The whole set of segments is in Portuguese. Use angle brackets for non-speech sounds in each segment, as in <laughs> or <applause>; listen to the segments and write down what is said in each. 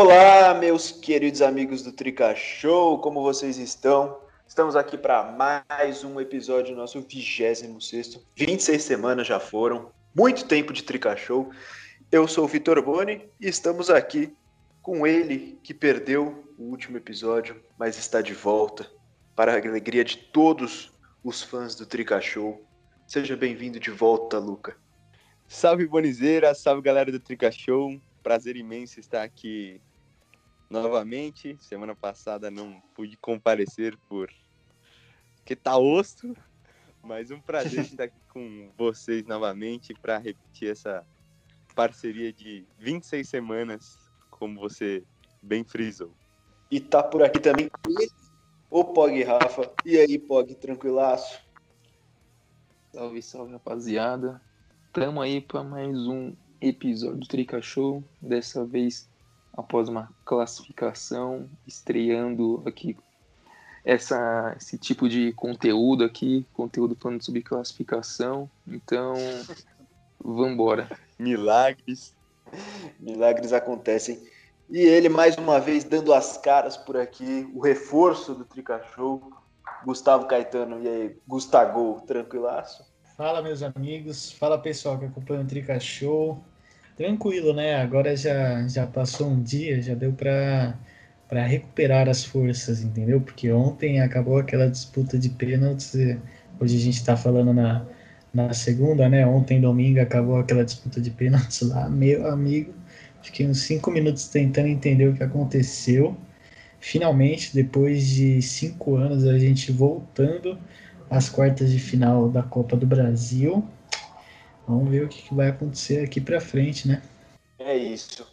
Olá, meus queridos amigos do Trica Show, como vocês estão? Estamos aqui para mais um episódio do nosso 26 26 semanas já foram, muito tempo de Trica Show. Eu sou o Vitor Boni e estamos aqui com ele que perdeu o último episódio, mas está de volta para a alegria de todos os fãs do Trica Show. Seja bem-vindo de volta, Luca. Salve Bonizeira, salve galera do Trica Show. Prazer imenso estar aqui novamente. Semana passada não pude comparecer por que tá osso, mas um prazer <laughs> estar aqui com vocês novamente para repetir essa parceria de 26 semanas, como você bem frisou. E tá por aqui também o Pog Rafa. E aí, Pog, tranquilaço? Salve, salve, rapaziada. Tamo aí para mais um episódio do Trica Show. Dessa vez, após uma classificação, estreando aqui essa, esse tipo de conteúdo aqui, conteúdo falando sobre classificação. Então, <laughs> vambora. Milagres. Milagres acontecem. E ele, mais uma vez, dando as caras por aqui, o reforço do Trica Show, Gustavo Caetano. E aí, Gustavo, tranquilaço? Fala, meus amigos. Fala, pessoal que acompanha o Trica Show. Tranquilo, né? Agora já, já passou um dia, já deu para para recuperar as forças, entendeu? Porque ontem acabou aquela disputa de pênaltis. Hoje a gente está falando na, na segunda, né? Ontem, domingo, acabou aquela disputa de pênaltis lá. Meu amigo, fiquei uns cinco minutos tentando entender o que aconteceu. Finalmente, depois de cinco anos, a gente voltando as quartas de final da Copa do Brasil. Vamos ver o que vai acontecer aqui para frente, né? É isso.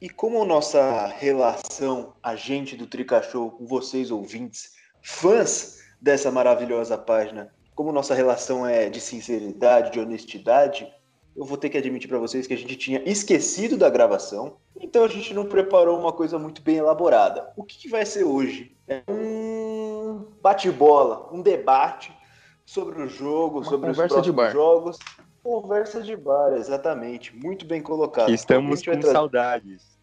E como nossa relação, agente do Tricachou, com vocês ouvintes, fãs dessa maravilhosa página, como nossa relação é de sinceridade, de honestidade, eu vou ter que admitir para vocês que a gente tinha esquecido da gravação, então a gente não preparou uma coisa muito bem elaborada. O que, que vai ser hoje? É um bate-bola, um debate sobre o jogo, Uma sobre os conversa de próximos bar. jogos. Conversa de bar, exatamente. Muito bem colocado. Estamos Então, com trazer- saudades.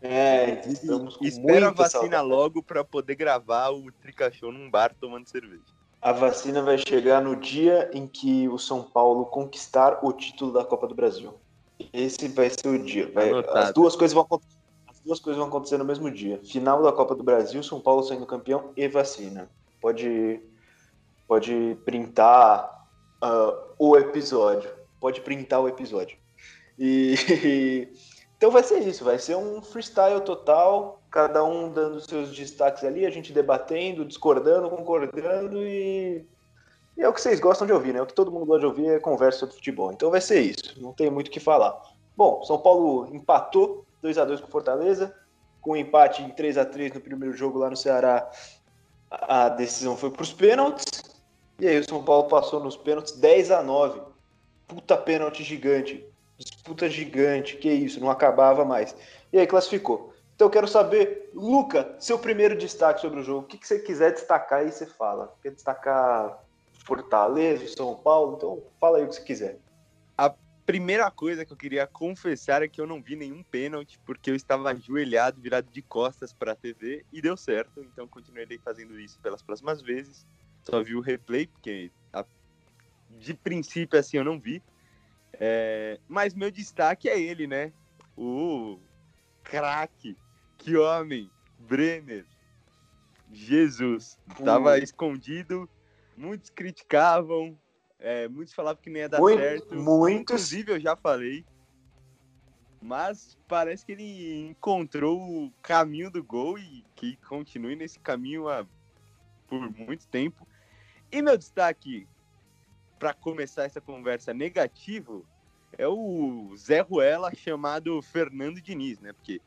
É, estamos com Espero a vacina saudade. logo para poder gravar o Trica Show num bar tomando cerveja. A vacina vai chegar no dia em que o São Paulo conquistar o título da Copa do Brasil. Esse vai ser o dia. Vai- as duas coisas vão acontecer. As duas coisas vão acontecer no mesmo dia. Final da Copa do Brasil, São Paulo sendo campeão e vacina. Pode, pode printar ah, o episódio. Pode printar o episódio. E <laughs> então vai ser isso. Vai ser um freestyle total. Cada um dando seus destaques ali, a gente debatendo, discordando, concordando e e é o que vocês gostam de ouvir, né? O que todo mundo gosta de ouvir é conversa sobre futebol. Então vai ser isso. Não tem muito o que falar. Bom, São Paulo empatou 2 a 2 com Fortaleza. Com um empate em 3 a 3 no primeiro jogo lá no Ceará, a decisão foi para os pênaltis. E aí o São Paulo passou nos pênaltis 10 a 9. Puta pênalti gigante. Disputa gigante. Que isso, não acabava mais. E aí classificou. Então eu quero saber, Luca, seu primeiro destaque sobre o jogo. O que, que você quiser destacar aí, você fala. Quer destacar Fortaleza, São Paulo? Então fala aí o que você quiser. Primeira coisa que eu queria confessar é que eu não vi nenhum pênalti, porque eu estava ajoelhado, virado de costas para a TV e deu certo. Então continuarei fazendo isso pelas próximas vezes. Só vi o replay, porque a- de princípio assim eu não vi. É, Mas meu destaque é ele, né? O craque, que homem, Brenner. Jesus, estava Hum. escondido, muitos criticavam, é, muitos falavam que não ia dar Muito- certo. muitos. Inclusive, eu já falei. Mas parece que ele encontrou o caminho do gol e que continue nesse caminho há, por muito tempo. E meu destaque para começar essa conversa negativo é o Zé Ruela chamado Fernando Diniz, né? Porque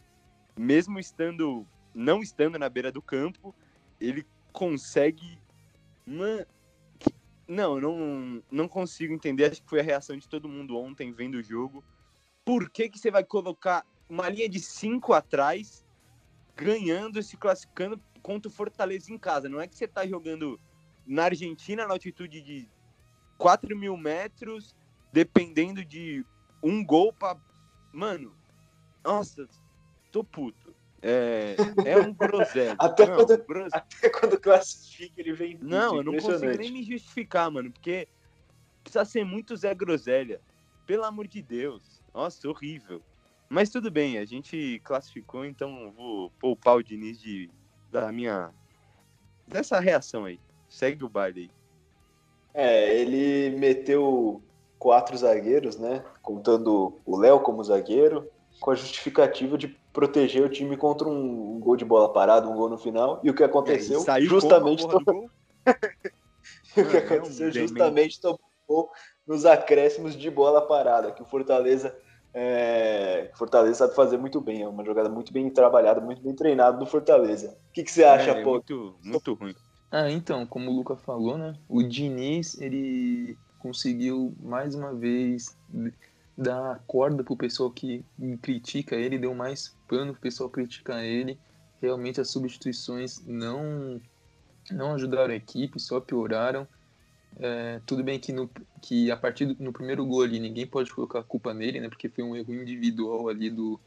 mesmo estando não estando na beira do campo, ele consegue Man... Não, não, não consigo entender. Acho que foi a reação de todo mundo ontem vendo o jogo. Por que, que você vai colocar uma linha de cinco atrás, ganhando se classificando contra o Fortaleza em casa? Não é que você tá jogando na Argentina, na altitude de 4 mil metros, dependendo de um gol pra. Mano, nossa, tô puto. É, é um <laughs> groselha. Até não, quando- gros- Até quando classifica, ele vem. Não, eu não consigo nem me justificar, mano, porque precisa ser muito Zé Groselha. Pelo amor de Deus. Nossa, horrível. Mas tudo bem, a gente classificou, então vou poupar o Diniz de, da minha. dessa reação aí. Segue o baile aí. É, ele meteu quatro zagueiros, né? Contando o Léo como zagueiro, com a justificativa de proteger o time contra um gol de bola parada, um gol no final. E o que aconteceu? Saiu justamente do gol? <laughs> o que é um aconteceu justamente tomou gol nos acréscimos de bola parada, que o Fortaleza é, Fortaleza sabe fazer muito bem, é uma jogada muito bem trabalhada, muito bem treinada do Fortaleza. O que, que você acha, é, pô? muito, muito ruim. Ah, então, como o Luca falou, né? O Diniz, ele conseguiu mais uma vez dar corda pro pessoal que critica ele, deu mais pano pro pessoal criticar ele. Realmente as substituições não não ajudaram a equipe, só pioraram. É, tudo bem que, no, que a partir do no primeiro gol ali ninguém pode colocar a culpa nele, né? Porque foi um erro individual ali do,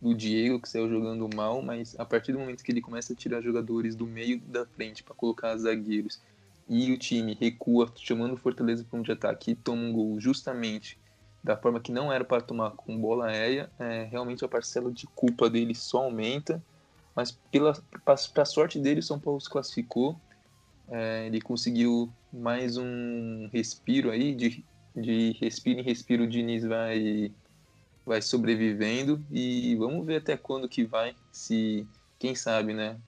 do Diego que saiu jogando mal, mas a partir do momento que ele começa a tirar jogadores do meio da frente para colocar zagueiros e o time recua, chamando o Fortaleza para um de ataque e toma um gol justamente da forma que não era para tomar com bola aérea, é, realmente a parcela de culpa dele só aumenta. Mas para sorte dele, o São Paulo se classificou. É, ele conseguiu mais um respiro aí, de, de respiro em respiro o Diniz vai vai sobrevivendo e vamos ver até quando que vai, se quem sabe, né?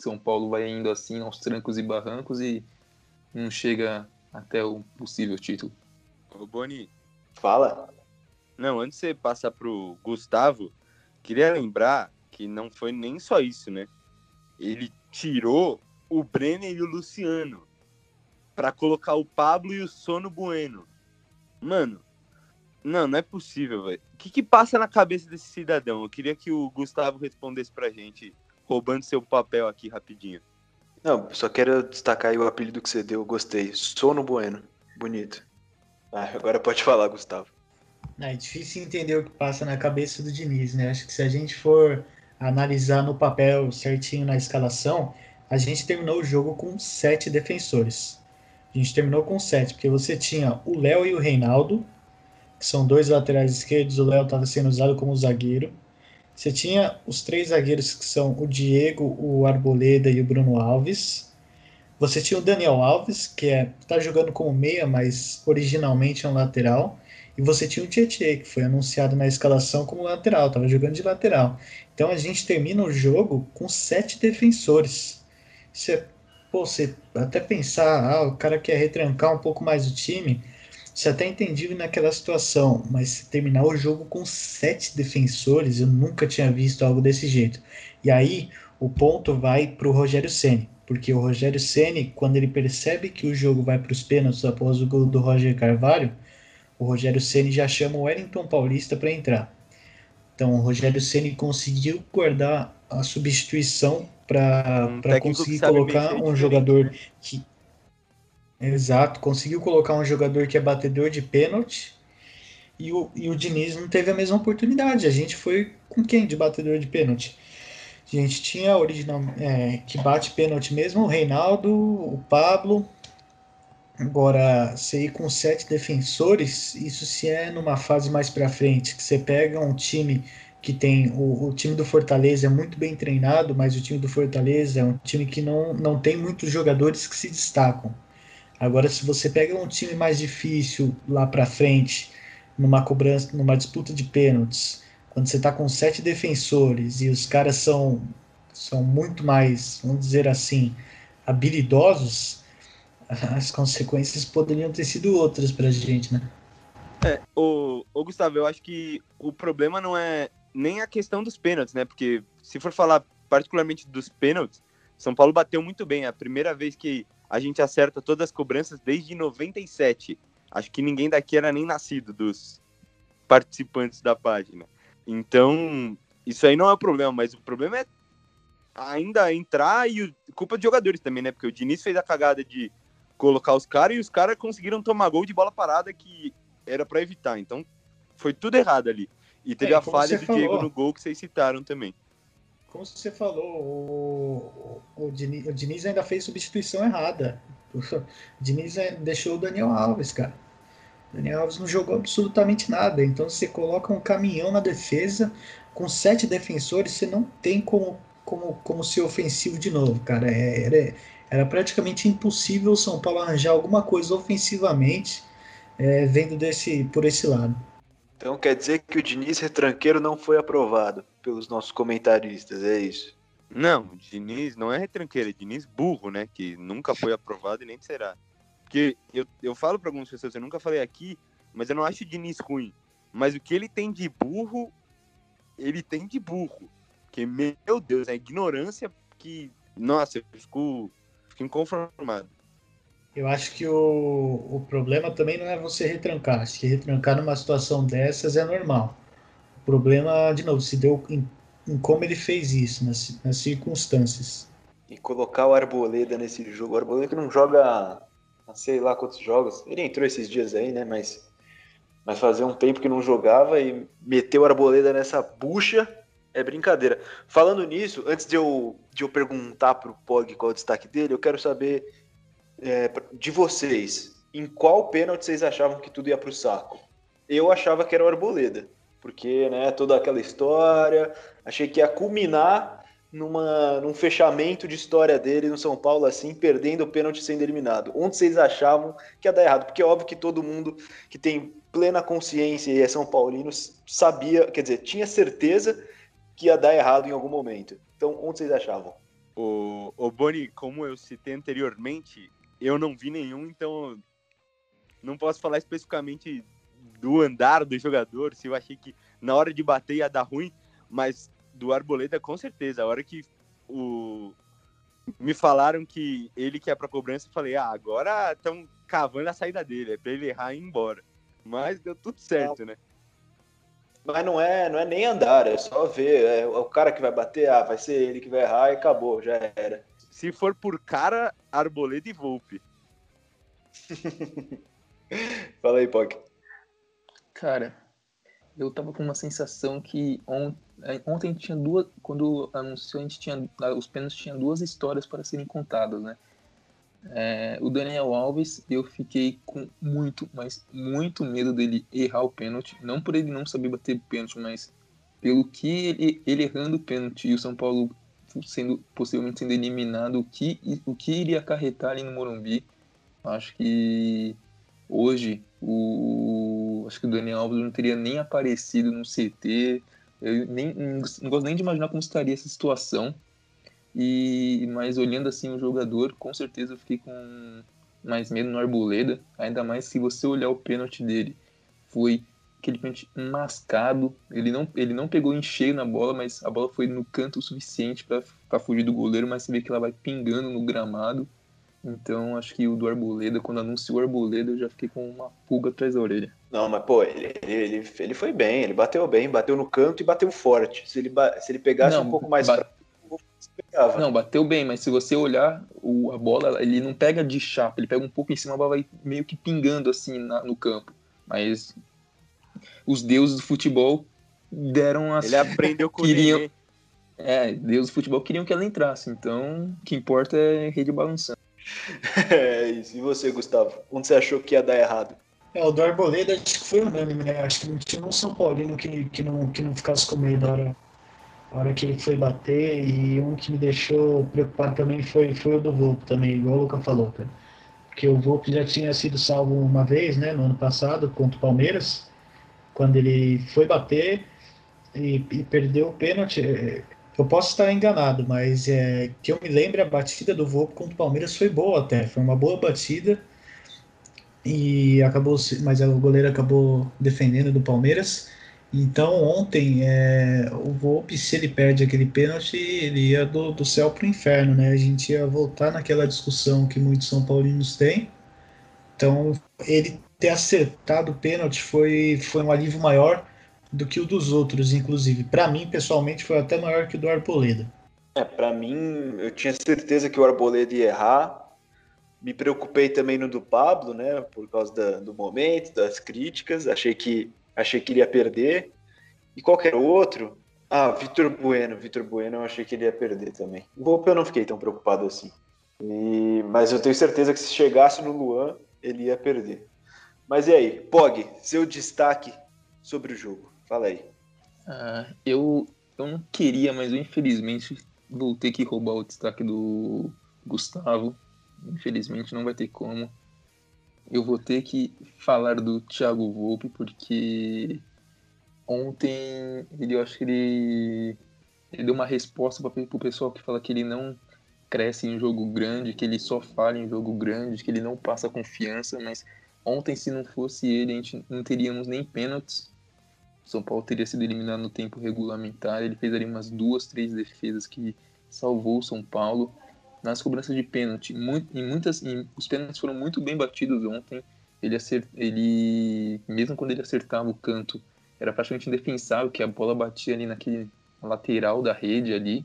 São Paulo vai indo assim aos trancos e barrancos e não chega até o possível título. Ô, Boni, Fala. Não, antes de você passar pro Gustavo, queria lembrar que não foi nem só isso, né? Ele tirou o Brenner e o Luciano pra colocar o Pablo e o Sono Bueno. Mano, não, não é possível, velho. O que que passa na cabeça desse cidadão? Eu queria que o Gustavo respondesse pra gente, roubando seu papel aqui rapidinho. Não, só quero destacar aí o apelido que você deu, eu gostei. Sono Bueno. Bonito. Ah, agora pode falar, Gustavo. É difícil entender o que passa na cabeça do Diniz, né? Acho que se a gente for analisar no papel certinho na escalação, a gente terminou o jogo com sete defensores. A gente terminou com sete, porque você tinha o Léo e o Reinaldo, que são dois laterais esquerdos, o Léo estava sendo usado como zagueiro. Você tinha os três zagueiros que são o Diego, o Arboleda e o Bruno Alves. Você tinha o Daniel Alves, que é tá jogando como meia, mas originalmente é um lateral. E você tinha o Tietchan, que foi anunciado na escalação como lateral, estava jogando de lateral. Então a gente termina o jogo com sete defensores. Você, pô, você até pensar, ah, o cara quer retrancar um pouco mais o time, você até entendível naquela situação, mas terminar o jogo com sete defensores, eu nunca tinha visto algo desse jeito. E aí o ponto vai para o Rogério Ceni, porque o Rogério Ceni, quando ele percebe que o jogo vai para os pênaltis após o gol do Roger Carvalho, o Rogério Ceni já chama o Wellington Paulista para entrar. Então o Rogério Ceni conseguiu guardar a substituição para Um conseguir colocar um jogador né? que exato conseguiu colocar um jogador que é batedor de pênalti e o, e o Diniz não teve a mesma oportunidade. A gente foi com quem de batedor de pênalti? A gente tinha original é, que bate pênalti mesmo, o Reinaldo, o Pablo. Agora, você ir com sete defensores, isso se é numa fase mais para frente, que você pega um time que tem. O, o, time do Fortaleza é muito bem treinado, mas o time do Fortaleza é um time que não, não tem muitos jogadores que se destacam. Agora, se você pega um time mais difícil lá para frente, numa cobrança, numa disputa de pênaltis, quando você está com sete defensores e os caras são, são muito mais, vamos dizer assim, habilidosos, <laughs> as consequências poderiam ter sido outras para a gente, né? É, o, o Gustavo, eu acho que o problema não é nem a questão dos pênaltis, né? Porque se for falar particularmente dos pênaltis, São Paulo bateu muito bem. É a primeira vez que a gente acerta todas as cobranças desde 97. Acho que ninguém daqui era nem nascido dos participantes da página. Então, isso aí não é o problema, mas o problema é ainda entrar e o, culpa de jogadores também, né? Porque o Diniz fez a cagada de colocar os caras e os caras conseguiram tomar gol de bola parada que era para evitar. Então, foi tudo errado ali. E teve É, a falha do falou. Diego no gol que vocês citaram também. Como você falou, o, o, Diniz, o Diniz ainda fez substituição errada. O <laughs> Diniz é, deixou o Daniel Alves, cara. O Daniel Alves não jogou absolutamente nada. Então você coloca um caminhão na defesa, com sete defensores, você não tem como, como, como ser ofensivo de novo, cara. É, era, era praticamente impossível o São Paulo arranjar alguma coisa ofensivamente é, vendo desse, por esse lado. Então quer dizer que o Diniz retranqueiro não foi aprovado pelos nossos comentaristas, é isso? Não, o Diniz não é retranqueiro, é Diniz burro, né? Que nunca foi aprovado e nem será. Porque eu, eu falo para algumas pessoas, eu nunca falei aqui, mas eu não acho o Diniz ruim. Mas o que ele tem de burro, ele tem de burro. Porque, meu Deus, é ignorância que. Nossa, eu fico, fico inconformado. Eu acho que o, o problema também não é você retrancar. Acho que retrancar numa situação dessas é normal. O problema, de novo, se deu em, em como ele fez isso, nas, nas, circunstâncias. E colocar o Arboleda nesse jogo. O Arboleda que não joga, sei lá quantos jogos. Ele entrou esses dias aí, né? Mas, mas fazia um tempo que não jogava e meteu o Arboleda nessa bucha. É brincadeira. Falando nisso, antes de eu, de eu perguntar pro Pog qual é o destaque dele, eu quero saber é, de vocês, em qual pênalti vocês achavam que tudo ia para o saco? Eu achava que era o Arboleda, porque né, toda aquela história, achei que ia culminar numa, num fechamento de história dele no São Paulo, assim, perdendo o pênalti sendo eliminado. Onde vocês achavam que ia dar errado? Porque é óbvio que todo mundo que tem plena consciência e é São Paulino sabia, quer dizer, tinha certeza que ia dar errado em algum momento. Então, onde vocês achavam? O, o Boni, como eu citei anteriormente, eu não vi nenhum, então não posso falar especificamente do andar do jogador, se eu achei que na hora de bater ia dar ruim, mas do Arboleda com certeza. A hora que o me falaram que ele que é para cobrança, eu falei: "Ah, agora estão cavando a saída dele, é para ele errar e ir embora". Mas deu tudo certo, né? Mas não é, não é nem andar, é só ver. É o cara que vai bater, ah, vai ser ele que vai errar e acabou, já era. Se for por cara, Arboleda e Volpe. <laughs> Fala aí, Poc. Cara, eu tava com uma sensação que on... É, ontem tinha duas. Quando anunciou, a gente tinha. Os pênaltis tinham duas histórias para serem contadas, né? É, o Daniel Alves, eu fiquei com muito, mas muito medo dele errar o pênalti. Não por ele não saber bater pênalti, mas pelo que ele, ele errando o pênalti e o São Paulo sendo possivelmente sendo eliminado, o que, o que iria acarretar ali no Morumbi. Acho que hoje o acho que o Daniel Alves não teria nem aparecido no CT. Eu nem, não gosto nem de imaginar como estaria essa situação. E mas olhando assim o jogador, com certeza eu fiquei com mais medo no Arboleda, ainda mais se você olhar o pênalti dele. Foi aquele pênalti mascado. Ele não, ele não pegou em cheio na bola, mas a bola foi no canto o suficiente para fugir do goleiro, mas você vê que ela vai pingando no gramado. Então acho que o do Arboleda, quando anunciou o Arboleda, eu já fiquei com uma pulga atrás da orelha. Não, mas pô, ele, ele, ele foi bem, ele bateu bem, bateu no canto e bateu forte. Se ele, se ele pegasse não, um pouco mais. Pegava. Não, bateu bem, mas se você olhar o, a bola, ele não pega de chapa, ele pega um pouco em cima, a bola vai meio que pingando assim na, no campo. Mas os deuses do futebol deram as. Ele aprendeu com queriam... ele. É, deuses do futebol queriam que ela entrasse, então o que importa é rede balançando. <laughs> é isso. E você, Gustavo? Onde você achou que ia dar errado? É, o do Arboleda acho que foi unânime, né? Acho que não tinha um São Paulino que, que, não, que não ficasse com medo na hora, hora que ele foi bater. E um que me deixou preocupado também foi, foi o do Volpe também, igual o Luca falou, cara. Porque o Volpe já tinha sido salvo uma vez, né? No ano passado, contra o Palmeiras quando ele foi bater e, e perdeu o pênalti. É, eu posso estar enganado, mas é, que eu me lembro, a batida do Volpe contra o Palmeiras foi boa até. Foi uma boa batida. E acabou, mas o goleiro acabou defendendo do Palmeiras. Então ontem é, o Volpe, se ele perde aquele pênalti, ele ia do, do céu para o inferno, né? A gente ia voltar naquela discussão que muitos São Paulinos têm. Então ele ter acertado o pênalti foi, foi um alívio maior do que o dos outros, inclusive. Para mim, pessoalmente, foi até maior que o do Arboleda. É, para mim, eu tinha certeza que o Arboleda ia errar. Me preocupei também no do Pablo, né, por causa da, do momento, das críticas. Achei que achei que ele ia perder. E qualquer outro, Ah, Vitor Bueno. Vitor Bueno eu achei que ele ia perder também. O Volpe eu não fiquei tão preocupado assim. E... Mas eu tenho certeza que se chegasse no Luan, ele ia perder. Mas e aí, Pog, seu destaque sobre o jogo? Fala aí. Ah, eu, eu não queria, mas eu infelizmente vou ter que roubar o destaque do Gustavo. Infelizmente não vai ter como. Eu vou ter que falar do Thiago Volpe, porque ontem ele, eu acho que ele, ele deu uma resposta para o pessoal que fala que ele não cresce em jogo grande, que ele só falha em jogo grande, que ele não passa confiança, mas ontem se não fosse ele, a gente não teríamos nem pênaltis. O São Paulo teria sido eliminado no tempo regulamentar, ele fez ali umas duas, três defesas que salvou o São Paulo nas cobranças de pênalti. Muito, em muitas, em, os pênaltis foram muito bem batidos ontem. Ele, acert, ele, mesmo quando ele acertava o canto, era praticamente indefensável, que a bola batia ali naquele lateral da rede ali.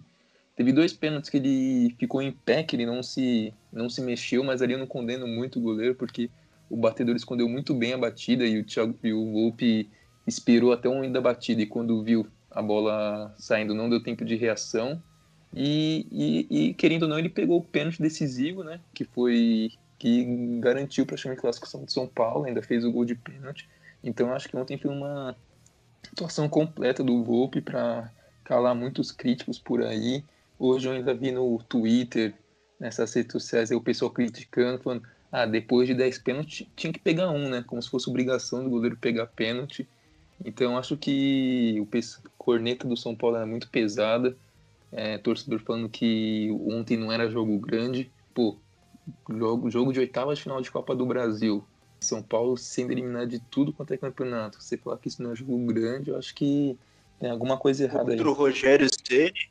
Teve dois pênaltis que ele ficou em pé, que ele não se, não se mexeu, mas ali eu não condeno muito o goleiro, porque o batedor escondeu muito bem a batida e o, Thiago, e o Volpe esperou até o momento da batida e quando viu a bola saindo não deu tempo de reação e, e, e, querendo ou não, ele pegou o pênalti decisivo, né? Que foi que garantiu praticamente a classificação de São Paulo, ainda fez o gol de pênalti. Então acho que ontem foi uma atuação completa do Volpe para calar muitos críticos por aí. Hoje eu ainda vi no Twitter, nessas redes sociais, o pessoal criticando, falando: ah, depois de 10 pênaltis tinha que pegar um, né? Como se fosse obrigação do goleiro pegar pênalti. Então acho que o corneta do São Paulo era muito pesada é, torcedor falando que ontem não era jogo grande. Pô, jogo, jogo de oitava de final de Copa do Brasil. São Paulo sendo eliminado de tudo quanto é campeonato. Você falar que isso não é jogo grande, eu acho que tem alguma coisa errada aí. Contra o Rogério Ceni.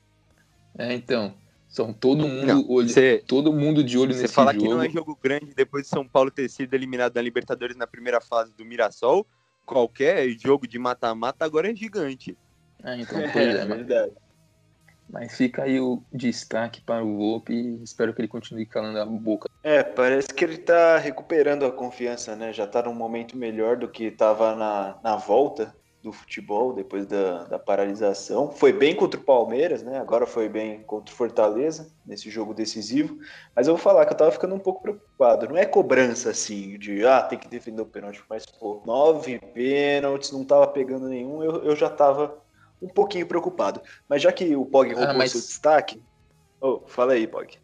É, então. São todo mundo, não, olho, cê, todo mundo de olho nesse jogo. Você falar que não é jogo grande depois de São Paulo ter sido eliminado da Libertadores na primeira fase do Mirassol, qualquer jogo de mata-mata agora é gigante. É, então, <laughs> pois é, é verdade. Mas fica aí o destaque para o Volpe e espero que ele continue calando a boca. É, parece que ele está recuperando a confiança, né? Já está num momento melhor do que estava na, na volta do futebol depois da, da paralisação. Foi bem contra o Palmeiras, né? Agora foi bem contra o Fortaleza nesse jogo decisivo. Mas eu vou falar que eu estava ficando um pouco preocupado. Não é cobrança assim de ah, tem que defender o pênalti, mas pô, nove pênaltis, não estava pegando nenhum, eu, eu já estava um pouquinho preocupado. Mas já que o Pog roubou ah, mas... seu destaque. Oh, fala aí, Pog.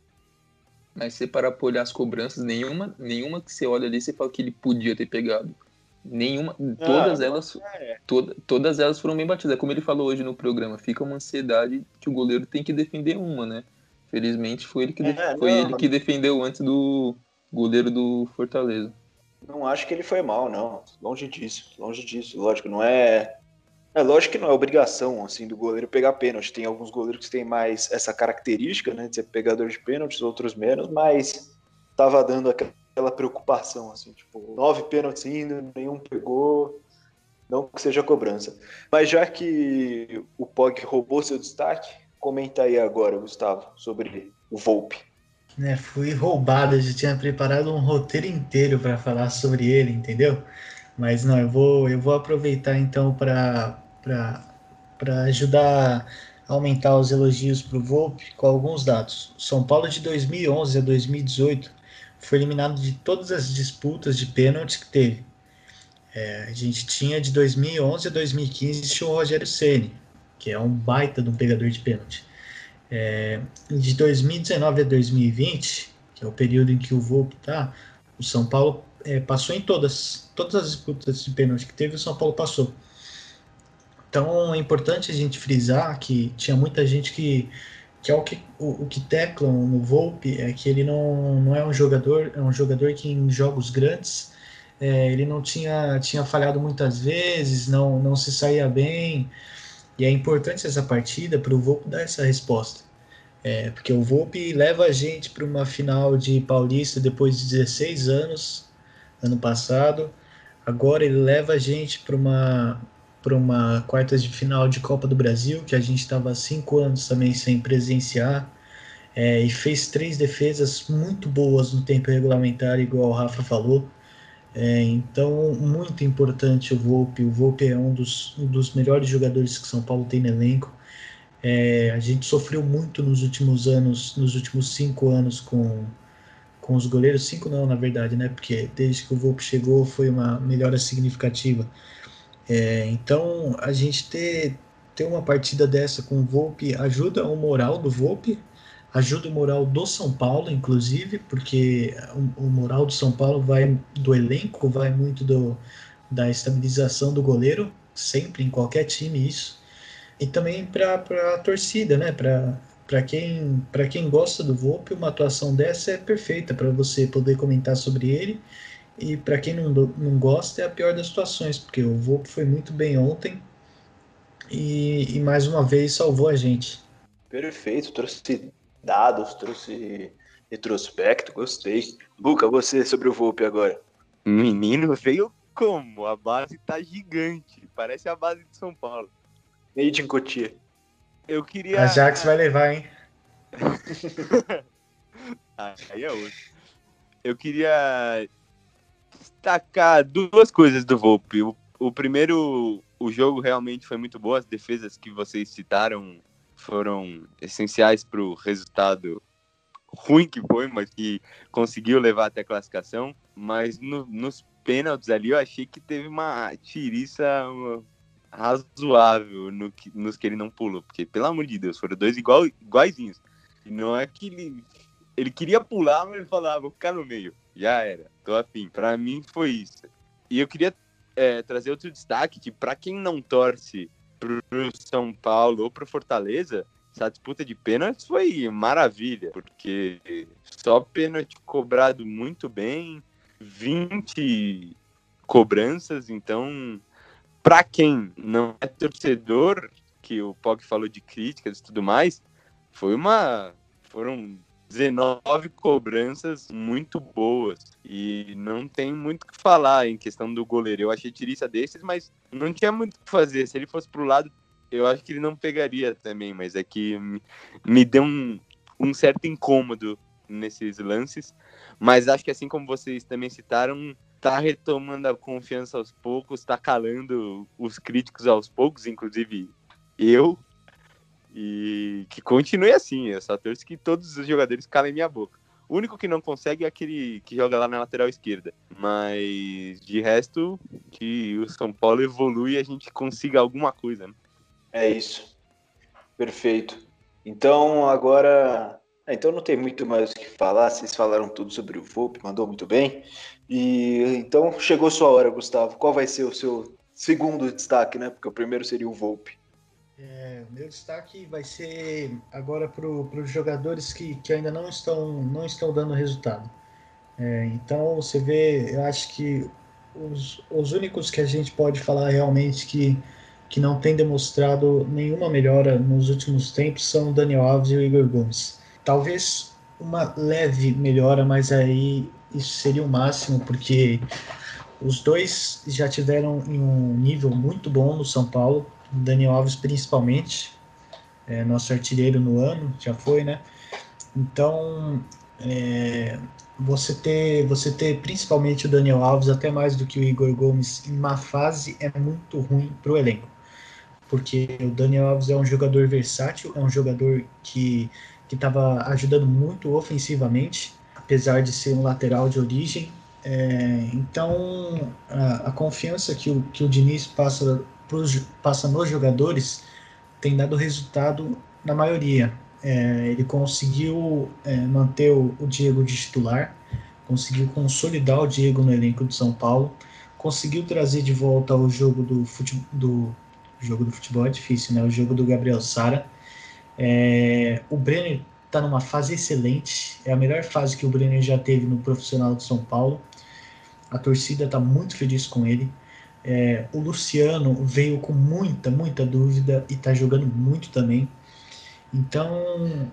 Mas se parar pra olhar as cobranças, nenhuma, nenhuma que você olha ali, você fala que ele podia ter pegado. Nenhuma. Ah, todas elas. É. Toda, todas elas foram bem batidas. É como ele falou hoje no programa, fica uma ansiedade que o goleiro tem que defender uma, né? Felizmente foi ele que, é, foi ele que defendeu antes do goleiro do Fortaleza. Não acho que ele foi mal, não. Longe disso, longe disso. Lógico, não é é lógico que não é obrigação assim do goleiro pegar pênalti. Tem alguns goleiros que têm mais essa característica, né, de ser pegador de pênaltis, outros menos, mas tava dando aquela preocupação assim, tipo, nove pênaltis indo, nenhum pegou, não que seja cobrança. Mas já que o Pog roubou seu destaque, comenta aí agora, Gustavo, sobre o Volpe. É, fui roubado, eu já tinha preparado um roteiro inteiro para falar sobre ele, entendeu? Mas não, eu vou, eu vou aproveitar então para ajudar a aumentar os elogios para o Volpe com alguns dados. São Paulo de 2011 a 2018 foi eliminado de todas as disputas de pênaltis que teve. É, a gente tinha de 2011 a 2015 tinha o Rogério Ceni, que é um baita de um pegador de pênalti. É, de 2019 a 2020, que é o período em que o Volpe está, o São Paulo é, passou em todas, todas as disputas de pênalti que teve, o São Paulo passou. Então é importante a gente frisar que tinha muita gente que que é o que o, o que teclam no Volpe é que ele não, não é um jogador é um jogador que em jogos grandes é, ele não tinha tinha falhado muitas vezes não não se saía bem. E é importante essa partida para o Volpe dar essa resposta. É, porque o Volpe leva a gente para uma final de Paulista depois de 16 anos ano passado. Agora ele leva a gente para uma para uma quartas de final de Copa do Brasil, que a gente estava cinco anos também sem presenciar, é, e fez três defesas muito boas no tempo regulamentar, igual o Rafa falou. É, então, muito importante o Volpe. O Volpe é um dos, um dos melhores jogadores que São Paulo tem no elenco. É, a gente sofreu muito nos últimos anos, nos últimos cinco anos com, com os goleiros. Cinco não, na verdade, né? Porque desde que o Volpe chegou foi uma melhora significativa. É, então, a gente ter, ter uma partida dessa com o Volpe ajuda o moral do Volpe, ajuda o moral do São Paulo, inclusive, porque o, o moral do São Paulo vai do elenco, vai muito do, da estabilização do goleiro, sempre em qualquer time isso. E também para a torcida, né? Para quem, quem gosta do Volpe, uma atuação dessa é perfeita para você poder comentar sobre ele. E para quem não, não gosta, é a pior das situações, porque o Volpe foi muito bem ontem e, e mais uma vez salvou a gente. Perfeito, trouxe dados, trouxe retrospecto, gostei. Buca, você sobre o Volpe agora. Menino, veio como? A base tá gigante, parece a base de São Paulo. Made em Cotia. Eu queria. A Jax vai levar, hein? <laughs> Aí é outro. Eu queria destacar duas coisas do Volpe. O, o primeiro, o jogo realmente foi muito bom. As defesas que vocês citaram foram essenciais para o resultado ruim que foi, mas que conseguiu levar até a classificação. Mas no, nos pênaltis ali eu achei que teve uma tiriça razoável no que, nos que ele não pulou. Porque, pelo amor de Deus, foram dois igual, iguaizinhos. Não é que ele, ele queria pular, mas ele falava, vou ficar no meio. Já era, tô afim. Pra mim foi isso. E eu queria é, trazer outro destaque, que para quem não torce pro São Paulo ou pro Fortaleza, essa disputa de pênaltis foi maravilha, porque só pênalti cobrado muito bem, 20 cobranças, então para quem não é torcedor, que o Pog falou de críticas e tudo mais, foi uma foram 19 cobranças muito boas e não tem muito o que falar em questão do goleiro. Eu achei tirista desses, mas não tinha muito o que fazer. Se ele fosse pro lado, eu acho que ele não pegaria também, mas é que me, deu um, um certo incômodo nesses lances. Mas acho que assim como vocês também citaram, tá retomando a confiança aos poucos, tá calando os críticos aos poucos, inclusive eu. E que continue assim. Eu só torço que todos os jogadores calem minha boca. O único que não consegue é aquele que joga lá na lateral esquerda. Mas de resto, que o São Paulo evolui e a gente consiga alguma coisa. Né? É isso. Perfeito. Então agora é, então não tem muito mais o que falar, vocês falaram tudo sobre o Volpe, mandou muito bem. E então chegou sua hora, Gustavo. Qual vai ser o seu segundo destaque, né? Porque o primeiro seria o Volpe. É, meu destaque vai ser agora para os jogadores que, que ainda não estão, não estão dando resultado. É, então você vê, eu acho que os, os únicos que a gente pode falar realmente que, que não tem demonstrado nenhuma melhora nos últimos tempos são o Daniel Alves e o Igor Gomes. Talvez uma leve melhora, mas aí isso seria o máximo, porque os dois já tiveram em um nível muito bom no São Paulo, Daniel Alves principalmente, é, nosso artilheiro no ano, já foi, né? Então, é, você ter você ter principalmente o Daniel Alves até mais do que o Igor Gomes em uma fase é muito ruim para o elenco porque o Daniel Alves é um jogador versátil é um jogador que que estava ajudando muito ofensivamente, apesar de ser um lateral de origem. É, então, a, a, confiança que o, que o Diniz passa, pros, passa nos jogadores tem dado resultado na maioria. É, ele conseguiu é, manter o, o, Diego de titular, conseguiu consolidar o Diego no elenco de São Paulo, conseguiu trazer de volta o jogo do futebol, do jogo do futebol é difícil, né? O jogo do Gabriel Sara é, o Brenner está numa fase excelente, é a melhor fase que o Brenner já teve no profissional de São Paulo. A torcida está muito feliz com ele. É, o Luciano veio com muita, muita dúvida e está jogando muito também. Então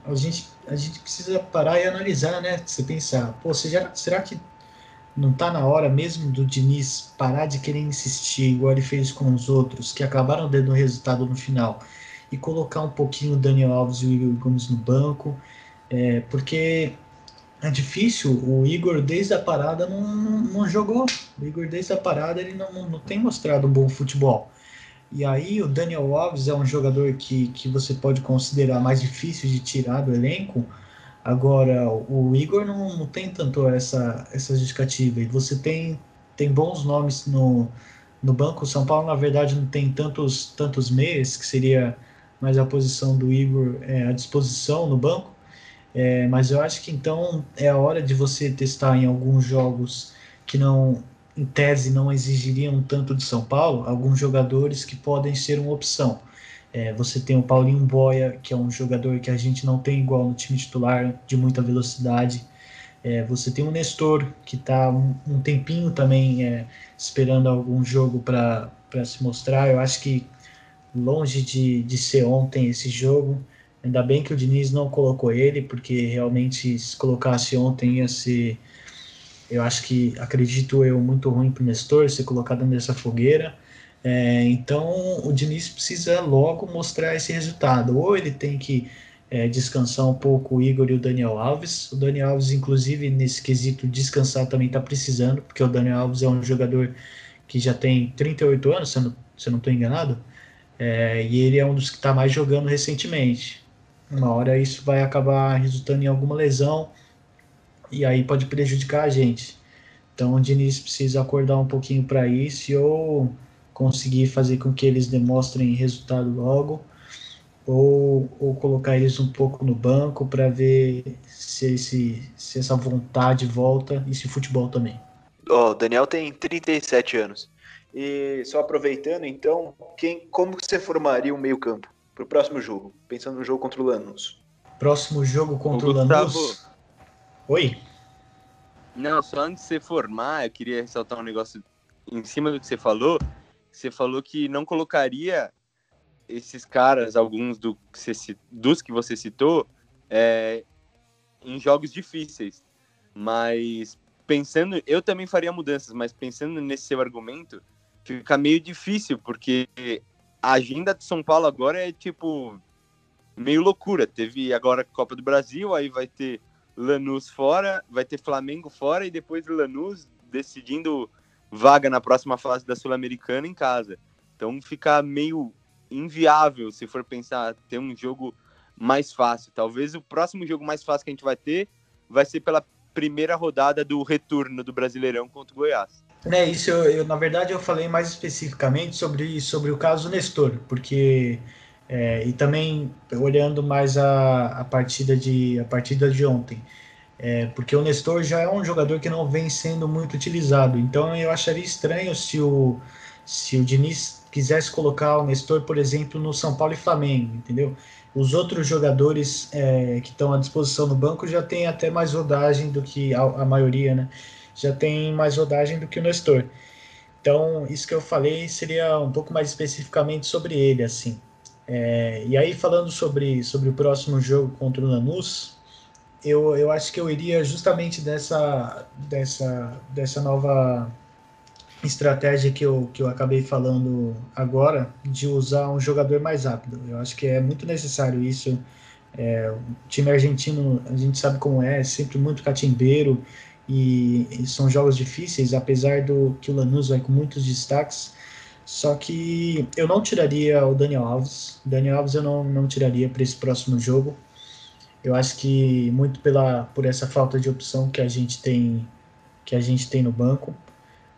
a gente, a gente precisa parar e analisar, né? Você pensar, pô, já, será que não está na hora mesmo do Diniz parar de querer insistir, igual ele fez com os outros, que acabaram dando resultado no final? e colocar um pouquinho o Daniel Alves e o Igor Gomes no banco, é, porque é difícil. O Igor, desde a parada, não, não, não, jogou. O Igor, desde a parada, ele não, não tem mostrado um bom futebol. E aí o Daniel Alves é um jogador que, que você pode considerar mais difícil de tirar do elenco. Agora, o Igor não, não tem tanto essa, essa justificativa. E você tem, tem bons nomes no, no banco. O São Paulo, na verdade, não tem tantos, tantos meias, que seria mais a posição do Igor é, à disposição no banco. É, mas eu acho que então é a hora de você testar em alguns jogos que não, em tese, não exigiriam tanto de São Paulo, alguns jogadores que podem ser uma opção. É, você tem o Paulinho Boia, que é um jogador que a gente não tem igual no time titular, de muita velocidade. É, você tem o Nestor, que está um, um, tempinho também é, esperando algum jogo para se mostrar. Eu acho que longe de, de ser ontem esse jogo. Ainda bem que o Diniz não colocou ele, porque realmente se colocasse ontem ia ser, eu acho que, acredito eu, muito ruim para o Nestor ser colocado nessa fogueira. É, então o Diniz precisa logo mostrar esse resultado. Ou ele tem que é, descansar um pouco o Igor e o Daniel Alves. O Daniel Alves, inclusive, nesse quesito descansar também está precisando, porque o Daniel Alves é um jogador que já tem 38 anos, se eu não, estou enganado. É, e ele é um dos que está mais jogando recentemente. Uma hora isso vai acabar resultando em alguma lesão e aí pode prejudicar a gente. Então o Diniz precisa acordar um pouquinho para isso ou conseguir fazer com que eles demonstrem resultado logo ou, ou colocar eles um pouco no banco para ver se, esse, se essa vontade volta e se futebol também. Ó, oh, Daniel tem 37 anos. E só aproveitando, então, quem, como você formaria o um meio-campo para o próximo jogo? Pensando no jogo contra o Lanús. Próximo jogo contra o, o Lanús. Oi? Não, só antes de você formar, eu queria ressaltar um negócio em cima do que você falou. Você falou que não colocaria esses caras, alguns do que você, dos que você citou, é, em jogos difíceis. Mas pensando, eu também faria mudanças, mas pensando nesse seu argumento, fica meio difícil, porque a agenda de São Paulo agora é tipo meio loucura. Teve agora a Copa do Brasil, aí vai ter Lanús fora, vai ter Flamengo fora e depois Lanús decidindo vaga na próxima fase da Sul-Americana em casa. Então fica meio inviável se for pensar ter um jogo mais fácil. Talvez o próximo jogo mais fácil que a gente vai ter vai ser pela primeira rodada do retorno do Brasileirão contra o Goiás. É, isso eu, eu, na verdade eu falei mais especificamente sobre, sobre o caso Nestor, porque é, e também olhando mais a, a partida de a partida de ontem, é, porque o Nestor já é um jogador que não vem sendo muito utilizado, então eu acharia estranho se o se o Diniz quisesse colocar o Nestor, por exemplo, no São Paulo e Flamengo, entendeu? Os outros jogadores é, que estão à disposição no banco já têm até mais rodagem do que a, a maioria, né? já tem mais rodagem do que o Nestor. Então, isso que eu falei seria um pouco mais especificamente sobre ele, assim. É, e aí, falando sobre, sobre o próximo jogo contra o Lanús, eu, eu acho que eu iria justamente dessa, dessa, dessa nova estratégia que eu, que eu acabei falando agora, de usar um jogador mais rápido. Eu acho que é muito necessário isso. É, o time argentino, a gente sabe como é, é sempre muito catimbeiro, e, e, são jogos difíceis, apesar do que o Lanús vai com muitos destaques. Só que eu não tiraria o Daniel Alves. Daniel Alves eu não, não tiraria para esse próximo jogo. Eu acho que muito pela por essa falta de opção que a gente tem que a gente tem no banco.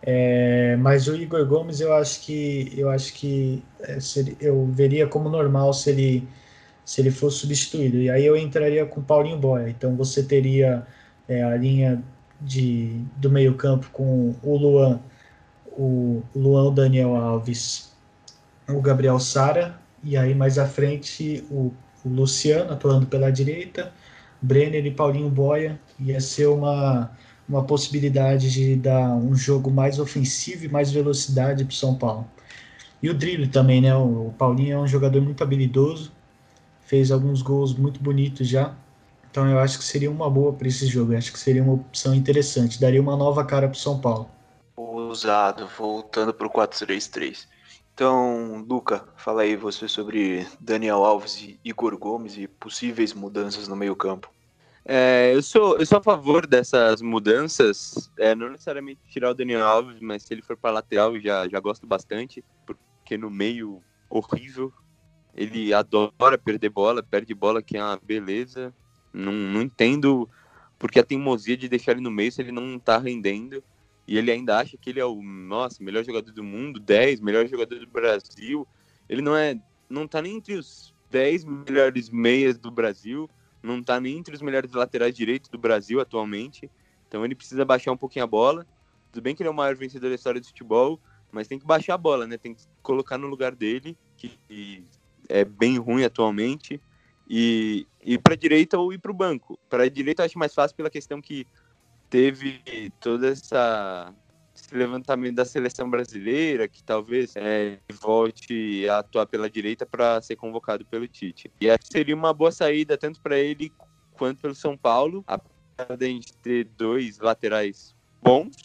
É, mas o Igor Gomes eu acho que eu acho que é, seria, eu veria como normal se ele se ele fosse substituído. E aí eu entraria com Paulinho Boia. Então você teria é, a linha de, do meio-campo com o Luan, o Luan Daniel Alves, o Gabriel Sara, e aí mais à frente o, o Luciano atuando pela direita, Brenner e Paulinho Boia. Ia ser uma, uma possibilidade de dar um jogo mais ofensivo e mais velocidade para o São Paulo. E o drible também, né? O Paulinho é um jogador muito habilidoso, fez alguns gols muito bonitos já. Então eu acho que seria uma boa para esse jogo. Eu acho que seria uma opção interessante. Daria uma nova cara para o São Paulo. Usado, voltando para o 4-3-3. Então, Luca, fala aí você sobre Daniel Alves e Igor Gomes e possíveis mudanças no meio-campo. É, eu, sou, eu sou a favor dessas mudanças, é, não necessariamente tirar o Daniel Alves, mas se ele for para lateral já, já gosto bastante, porque porque no meio horrível. Ele adora perder bola, perde bola que é uma beleza. Não, não entendo porque a teimosia de deixar ele no meio se ele não tá rendendo. E ele ainda acha que ele é o, nossa, melhor jogador do mundo, 10, melhor jogador do Brasil. Ele não é, não tá nem entre os 10 melhores meias do Brasil, não tá nem entre os melhores laterais direitos do Brasil atualmente. Então ele precisa baixar um pouquinho a bola. Tudo bem que ele é o maior vencedor da história do futebol, mas tem que baixar a bola, né? Tem que colocar no lugar dele, que é bem ruim atualmente, e ir para direita ou ir para o banco. Para direita eu acho mais fácil pela questão que teve toda essa esse levantamento da seleção brasileira, que talvez é, volte a atuar pela direita para ser convocado pelo Tite. E acho que seria uma boa saída tanto para ele quanto pelo São Paulo, apesar de a gente ter dois laterais bons,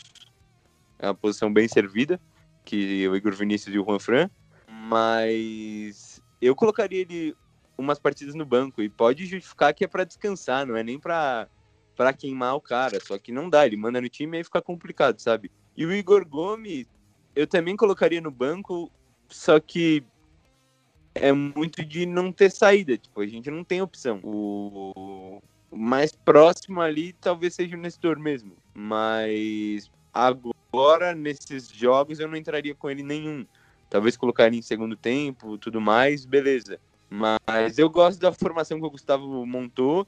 é uma posição bem servida, que o Igor Vinícius e o Juan Fran, mas eu colocaria ele umas partidas no banco e pode justificar que é para descansar, não é nem para para queimar o cara, só que não dá, ele manda no time e aí fica complicado, sabe? E o Igor Gomes, eu também colocaria no banco, só que é muito de não ter saída, tipo, a gente não tem opção. O mais próximo ali talvez seja o Nestor mesmo, mas agora nesses jogos eu não entraria com ele nenhum. Talvez colocaria em segundo tempo, tudo mais, beleza. Mas eu gosto da formação que o Gustavo montou.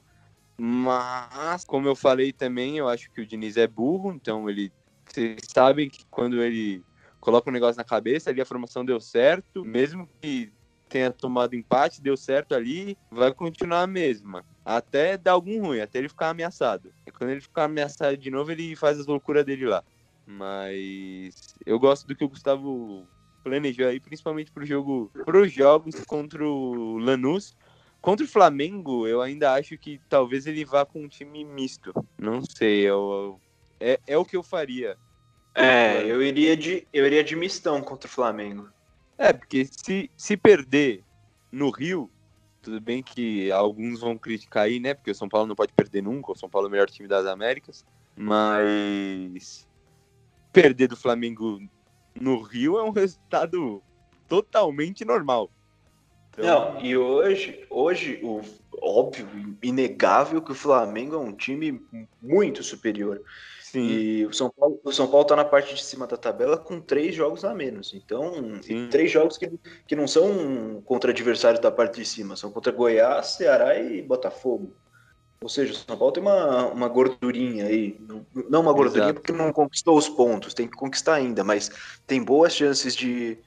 Mas, como eu falei também, eu acho que o Diniz é burro, então ele. Vocês sabem que quando ele coloca um negócio na cabeça, ali a formação deu certo, mesmo que tenha tomado empate, deu certo ali, vai continuar a mesma. Até dar algum ruim, até ele ficar ameaçado. E quando ele ficar ameaçado de novo, ele faz as loucuras dele lá. Mas eu gosto do que o Gustavo planejou aí, principalmente para o jogo, os jogos contra o Lanús. Contra o Flamengo, eu ainda acho que talvez ele vá com um time misto. Não sei, eu, é, é o que eu faria. É, eu iria de eu iria de mistão contra o Flamengo. É, porque se, se perder no Rio, tudo bem que alguns vão criticar aí, né? Porque o São Paulo não pode perder nunca, o São Paulo é o melhor time das Américas. Mas perder do Flamengo no Rio é um resultado totalmente normal. Então... Não, e hoje, hoje, o óbvio, inegável que o Flamengo é um time muito superior. Sim. E o São Paulo, o São Paulo tá na parte de cima da tabela com três jogos a menos. Então, três jogos que, que não são contra adversários da parte de cima, são contra Goiás, Ceará e Botafogo. Ou seja, o São Paulo tem uma, uma gordurinha aí. Não uma gordurinha Exato. porque não conquistou os pontos, tem que conquistar ainda, mas tem boas chances de,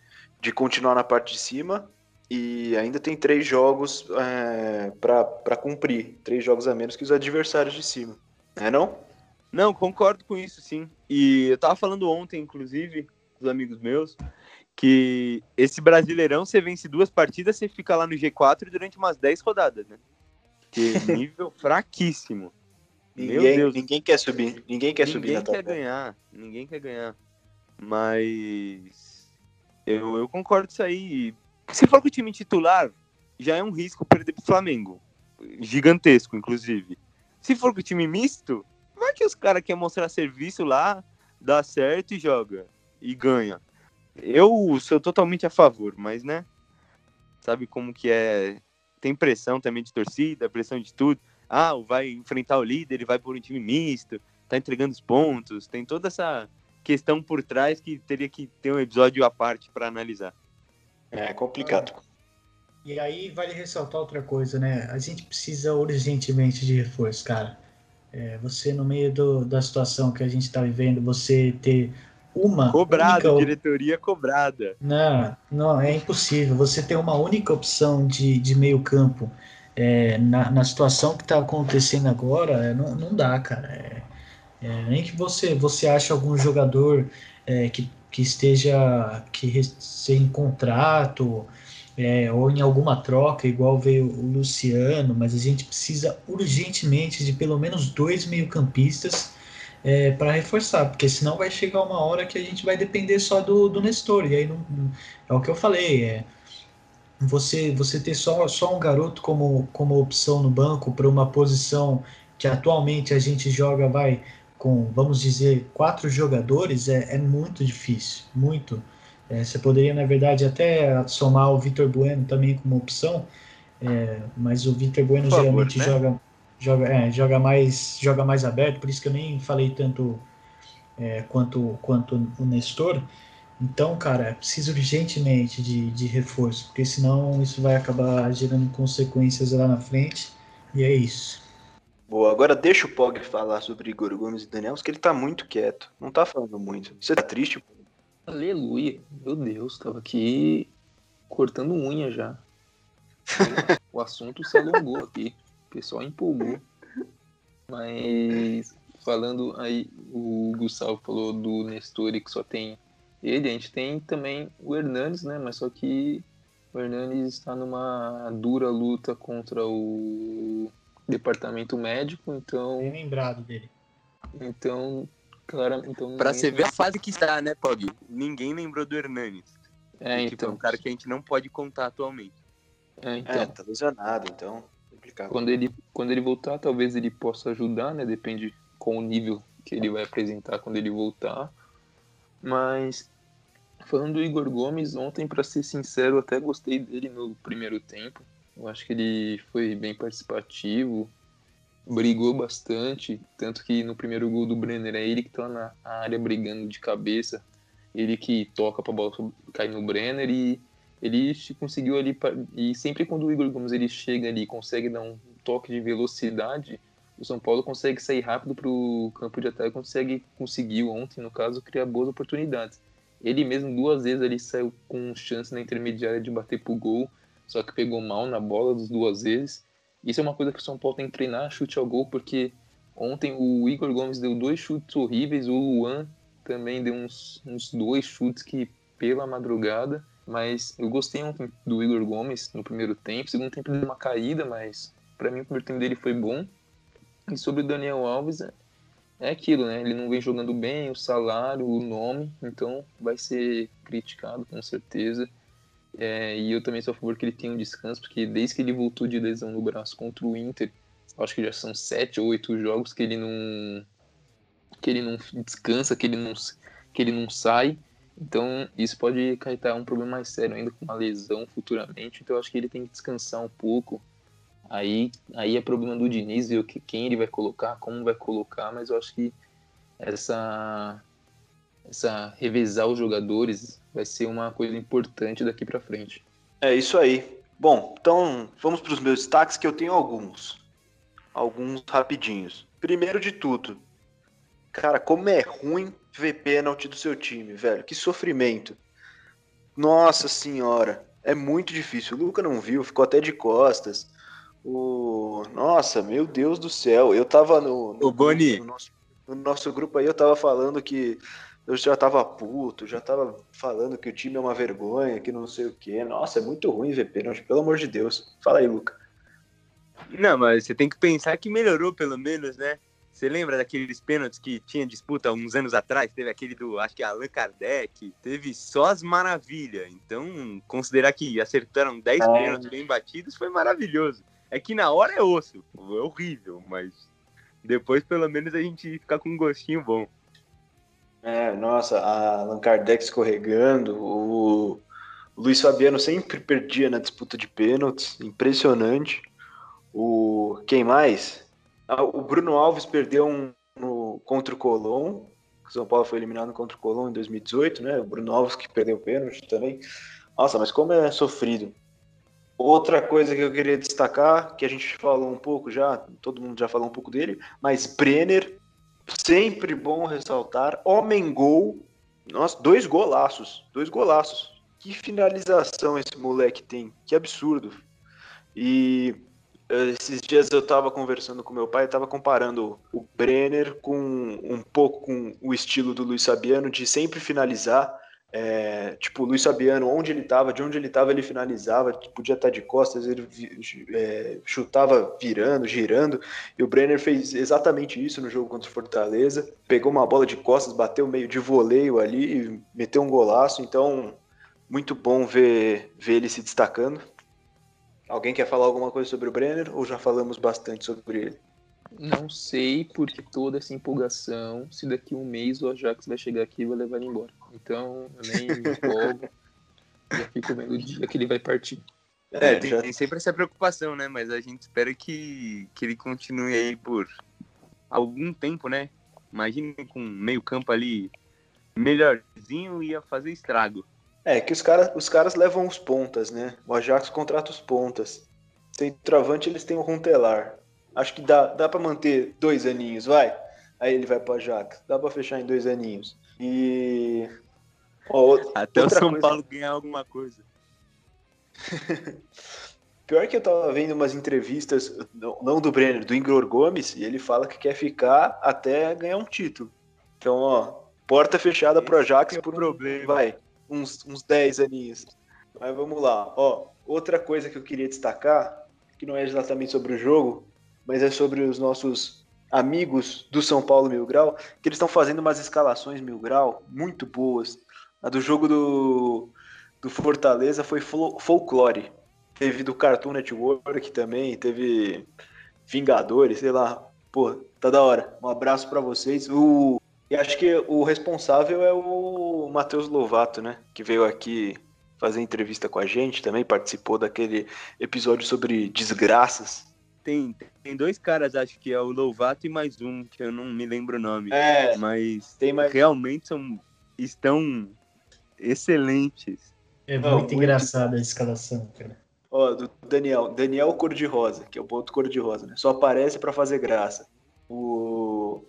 de continuar na parte de cima e ainda tem três jogos é, para cumprir. Três jogos a menos que os adversários de cima. É não? Não, concordo com isso, sim. E eu tava falando ontem, inclusive, com os amigos meus, que esse Brasileirão, você vence duas partidas, você fica lá no G4 durante umas 10 rodadas, né? Que <laughs> nível fraquíssimo. Meu ninguém, Deus. Ninguém quer subir. Ninguém quer ninguém subir na quer ganhar. Ninguém quer ganhar. Mas eu, eu concordo com isso aí. Se for com o time titular, já é um risco perder pro Flamengo. Gigantesco, inclusive. Se for com o time misto, vai que os caras querem mostrar serviço lá, dá certo e joga. E ganha. Eu sou totalmente a favor, mas né? Sabe como que é tem pressão também de torcida, pressão de tudo. Ah, vai enfrentar o líder, ele vai por um time misto, tá entregando os pontos, tem toda essa questão por trás que teria que ter um episódio à parte para analisar. É complicado. E aí vale ressaltar outra coisa, né? A gente precisa urgentemente de reforço, cara. É, você no meio do, da situação que a gente está vivendo, você ter uma cobrada, única... diretoria cobrada. Não, não, é impossível. Você ter uma única opção de, de meio campo é, na, na situação que está acontecendo agora, é, não, não dá, cara. É, é, nem que você, você ache algum jogador é, que, que esteja que sem contrato é, ou em alguma troca, igual veio o Luciano, mas a gente precisa urgentemente de pelo menos dois meio-campistas é, para reforçar, porque senão vai chegar uma hora que a gente vai depender só do, do Nestor, e aí não, é o que eu falei, é você você ter só, só um garoto como, como opção no banco para uma posição que atualmente a gente joga vai com, vamos dizer, quatro jogadores, é, é muito difícil, muito. É, você poderia, na verdade, até somar o Vitor Bueno também como opção, é, mas o Vitor Bueno favor, geralmente né? joga, joga, é, joga, mais, joga mais aberto, por isso que eu nem falei tanto é, quanto, quanto o Nestor. Então, cara, é preciso urgentemente de, de reforço, porque senão isso vai acabar gerando consequências lá na frente. E é isso. Boa, agora deixa o Pog falar sobre Igor Gomes e Daniel, porque ele tá muito quieto. Não tá falando muito. Você tá triste? Aleluia. Meu Deus, tava aqui cortando unha já. o assunto se alongou aqui. O pessoal empolgou. Mas falando aí, o Gustavo falou do Nestor que só tem ele, a gente tem também o Hernandes, né? Mas só que o Hernandes está numa dura luta contra o departamento médico, então. Bem lembrado dele. Então, claro, então Pra você ver a fase que está, né, Pog? Ninguém lembrou do Hernanes. É, Tipo, é então. um cara que a gente não pode contar atualmente. É, então. É, tá lesionado, então. Complicado. Quando ele, quando ele voltar, talvez ele possa ajudar, né? Depende com o nível que ele vai apresentar quando ele voltar. Mas falando do Igor Gomes, ontem, para ser sincero, até gostei dele no primeiro tempo. Eu acho que ele foi bem participativo, brigou bastante, tanto que no primeiro gol do Brenner é ele que tá na área brigando de cabeça, ele que toca pra bola cair no Brenner e ele conseguiu ali e sempre quando o Igor Gomes ele chega ali consegue dar um toque de velocidade, o São Paulo consegue sair rápido pro campo de ataque, consegue conseguiu ontem no caso criar boas oportunidades. Ele mesmo duas vezes ele saiu com chance na intermediária de bater pro gol, só que pegou mal na bola das duas vezes. Isso é uma coisa que o São Paulo tem que treinar, chute ao gol, porque ontem o Igor Gomes deu dois chutes horríveis, o Luan também deu uns, uns dois chutes que pela madrugada, mas eu gostei ontem do Igor Gomes no primeiro tempo, segundo tempo deu uma caída, mas para mim o primeiro tempo dele foi bom. E sobre o Daniel Alves, é- é aquilo, né? Ele não vem jogando bem, o salário, o nome, então vai ser criticado com certeza. É, e eu também sou a favor que ele tenha um descanso, porque desde que ele voltou de lesão no braço contra o Inter, acho que já são sete ou oito jogos que ele não que ele não descansa, que ele não que ele não sai. Então isso pode acarretar um problema mais sério ainda com uma lesão futuramente. Então acho que ele tem que descansar um pouco. Aí, aí é problema do Diniz ver quem ele vai colocar, como vai colocar, mas eu acho que essa essa revezar os jogadores vai ser uma coisa importante daqui para frente. É isso aí. Bom, então vamos para os meus destaques, que eu tenho alguns. Alguns rapidinhos. Primeiro de tudo, cara, como é ruim ver pênalti do seu time, velho. Que sofrimento. Nossa senhora, é muito difícil. O Luca não viu, ficou até de costas. O... Nossa, meu Deus do céu. Eu tava no, no, Ô, Boni. no nosso, no nosso grupo aí, eu tava falando que eu já tava puto, já tava falando que o time é uma vergonha, que não sei o quê. Nossa, é muito ruim ver pênalti, pelo amor de Deus. Fala aí, Luca. Não, mas você tem que pensar que melhorou pelo menos, né? Você lembra daqueles pênaltis que tinha disputa uns anos atrás? Teve aquele do, acho que Allan Kardec. Teve só as maravilhas. Então, considerar que acertaram 10 É. pênaltis bem batidos foi maravilhoso. É que na hora é osso. É horrível, mas depois pelo menos a gente fica com um gostinho bom. É, nossa, a Allan Kardec escorregando, o Luiz Fabiano sempre perdia na disputa de pênaltis, impressionante. O quem mais? Ah, o Bruno Alves perdeu um no, contra o Colón, o São Paulo foi eliminado contra o Colón em 2018, né? O Bruno Alves que perdeu o pênalti também. Nossa, mas como é sofrido. Outra coisa que eu queria destacar, que a gente falou um pouco já, todo mundo já falou um pouco dele, mas Brenner Sempre bom ressaltar. Homem gol. Nossa, dois golaços. Dois golaços. Que finalização esse moleque tem. Que absurdo. E eh, esses dias eu tava conversando com meu pai, tava comparando o Brenner com um pouco com o estilo do Luiz Fabiano de sempre finalizar. É, tipo, Luiz Fabiano, onde ele tava, de onde ele tava, ele finalizava, podia estar de costas, ele é, chutava virando, girando. E o Brenner fez exatamente isso no jogo contra o Fortaleza. Pegou uma bola de costas, bateu meio de voleio ali e meteu um golaço. Então, muito bom ver, ver ele se destacando. Alguém quer falar alguma coisa sobre o Brenner ou já falamos bastante sobre ele? Não sei porque toda essa empolgação, se daqui a um mês o Ajax vai chegar aqui e vai levar ele embora. Então eu nem me empolgo. <laughs> Já fico vendo o dia que ele vai partir. É, É, tem, já- tem sempre essa preocupação, né? Mas a gente espera que, que ele continue aí por algum tempo, né? Imagina com meio campo ali melhorzinho ia fazer estrago. É, que os, cara, os caras levam os pontas, né? O Ajax contrata os pontas. Centroavante eles têm o Runtelar. Acho que dá, dá para manter dois aninhos, vai. Aí ele vai pro Ajax. Dá pra fechar em dois aninhos. E. Ó, Até o São coisa- Paulo ganhar alguma coisa. <laughs> Pior que eu tava vendo umas entrevistas, não do Brenner, do Igor Gomes, e ele fala que quer ficar até ganhar um título. Então, ó, porta fechada pro Ajax Esse é por um, problema. vai, uns, uns 10 aninhos. Mas vamos lá, ó, outra coisa que eu queria destacar, que não é exatamente sobre o jogo, mas é sobre os nossos amigos do São Paulo Mil Grau, que eles estão fazendo umas escalações Mil Grau muito boas. A do jogo do, do Fortaleza foi folclore. Teve do Cartoon Network também, teve Vingadores, sei lá. Pô, tá da hora. Um abraço pra vocês. O... E acho que o responsável é o Matheus Lovato, né? Que veio aqui fazer entrevista com a gente também, participou daquele episódio sobre desgraças. Tem, tem dois caras, acho que é o Louvato e mais um, que eu não me lembro o nome. É, Mas tem mais. realmente são, estão excelentes. É muito muito- engraçada a escalação, cara. Ó, do Daniel. Daniel Cor-de-Rosa, que é o ponto cor-de-rosa, né? Só aparece pra fazer graça. O.